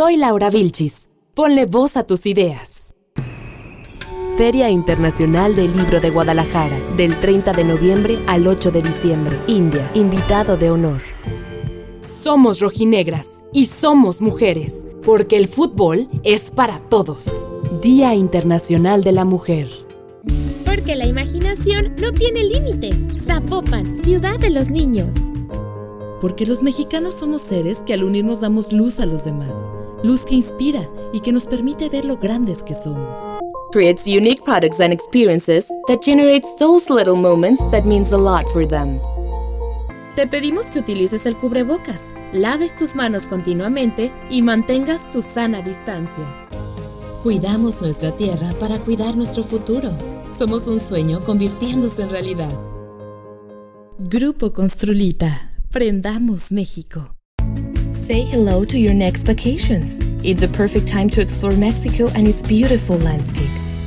Soy Laura Vilchis. Ponle voz a tus ideas. Feria Internacional del Libro de Guadalajara, del 30 de noviembre al 8 de diciembre. India, invitado de honor. Somos rojinegras y somos mujeres, porque el fútbol es para todos. Día Internacional de la Mujer. Porque la imaginación no tiene límites. Zapopan, ciudad de los niños. Porque los mexicanos somos seres que al unirnos damos luz a los demás. Luz que inspira y que nos permite ver lo grandes que somos. Creates unique products and experiences that generates those little moments that means a lot for them. Te pedimos que utilices el cubrebocas, laves tus manos continuamente y mantengas tu sana distancia. Cuidamos nuestra tierra para cuidar nuestro futuro. Somos un sueño convirtiéndose en realidad. Grupo Construlita. Prendamos México. Say hello to your next vacations. It's a perfect time to explore Mexico and its beautiful landscapes.